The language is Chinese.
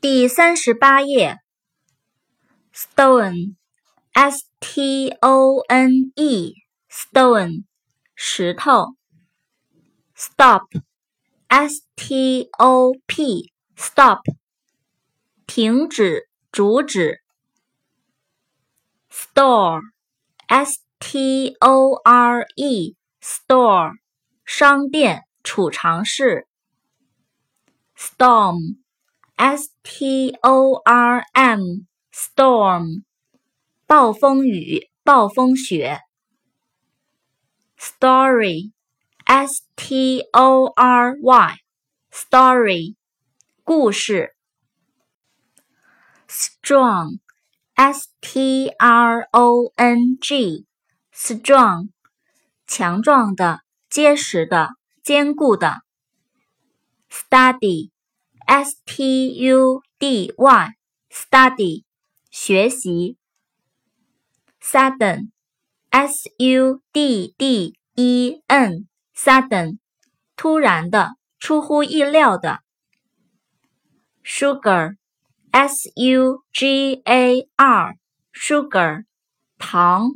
第三十八页，stone，s t o n e，stone，石头。stop，s t o p，stop，停止，阻止。store，s t o r e，store，商店、储藏室。storm。S T O R M，storm，暴风雨、暴风雪。Story，S T O R Y，story，故事。Strong，S T R O N G，strong，强壮的、结实的、坚固的。Study。S T U D Y，study，学习。Sudden，S U D D E N，sudden，突然的，出乎意料的。Sugar，S U G A R，sugar，糖。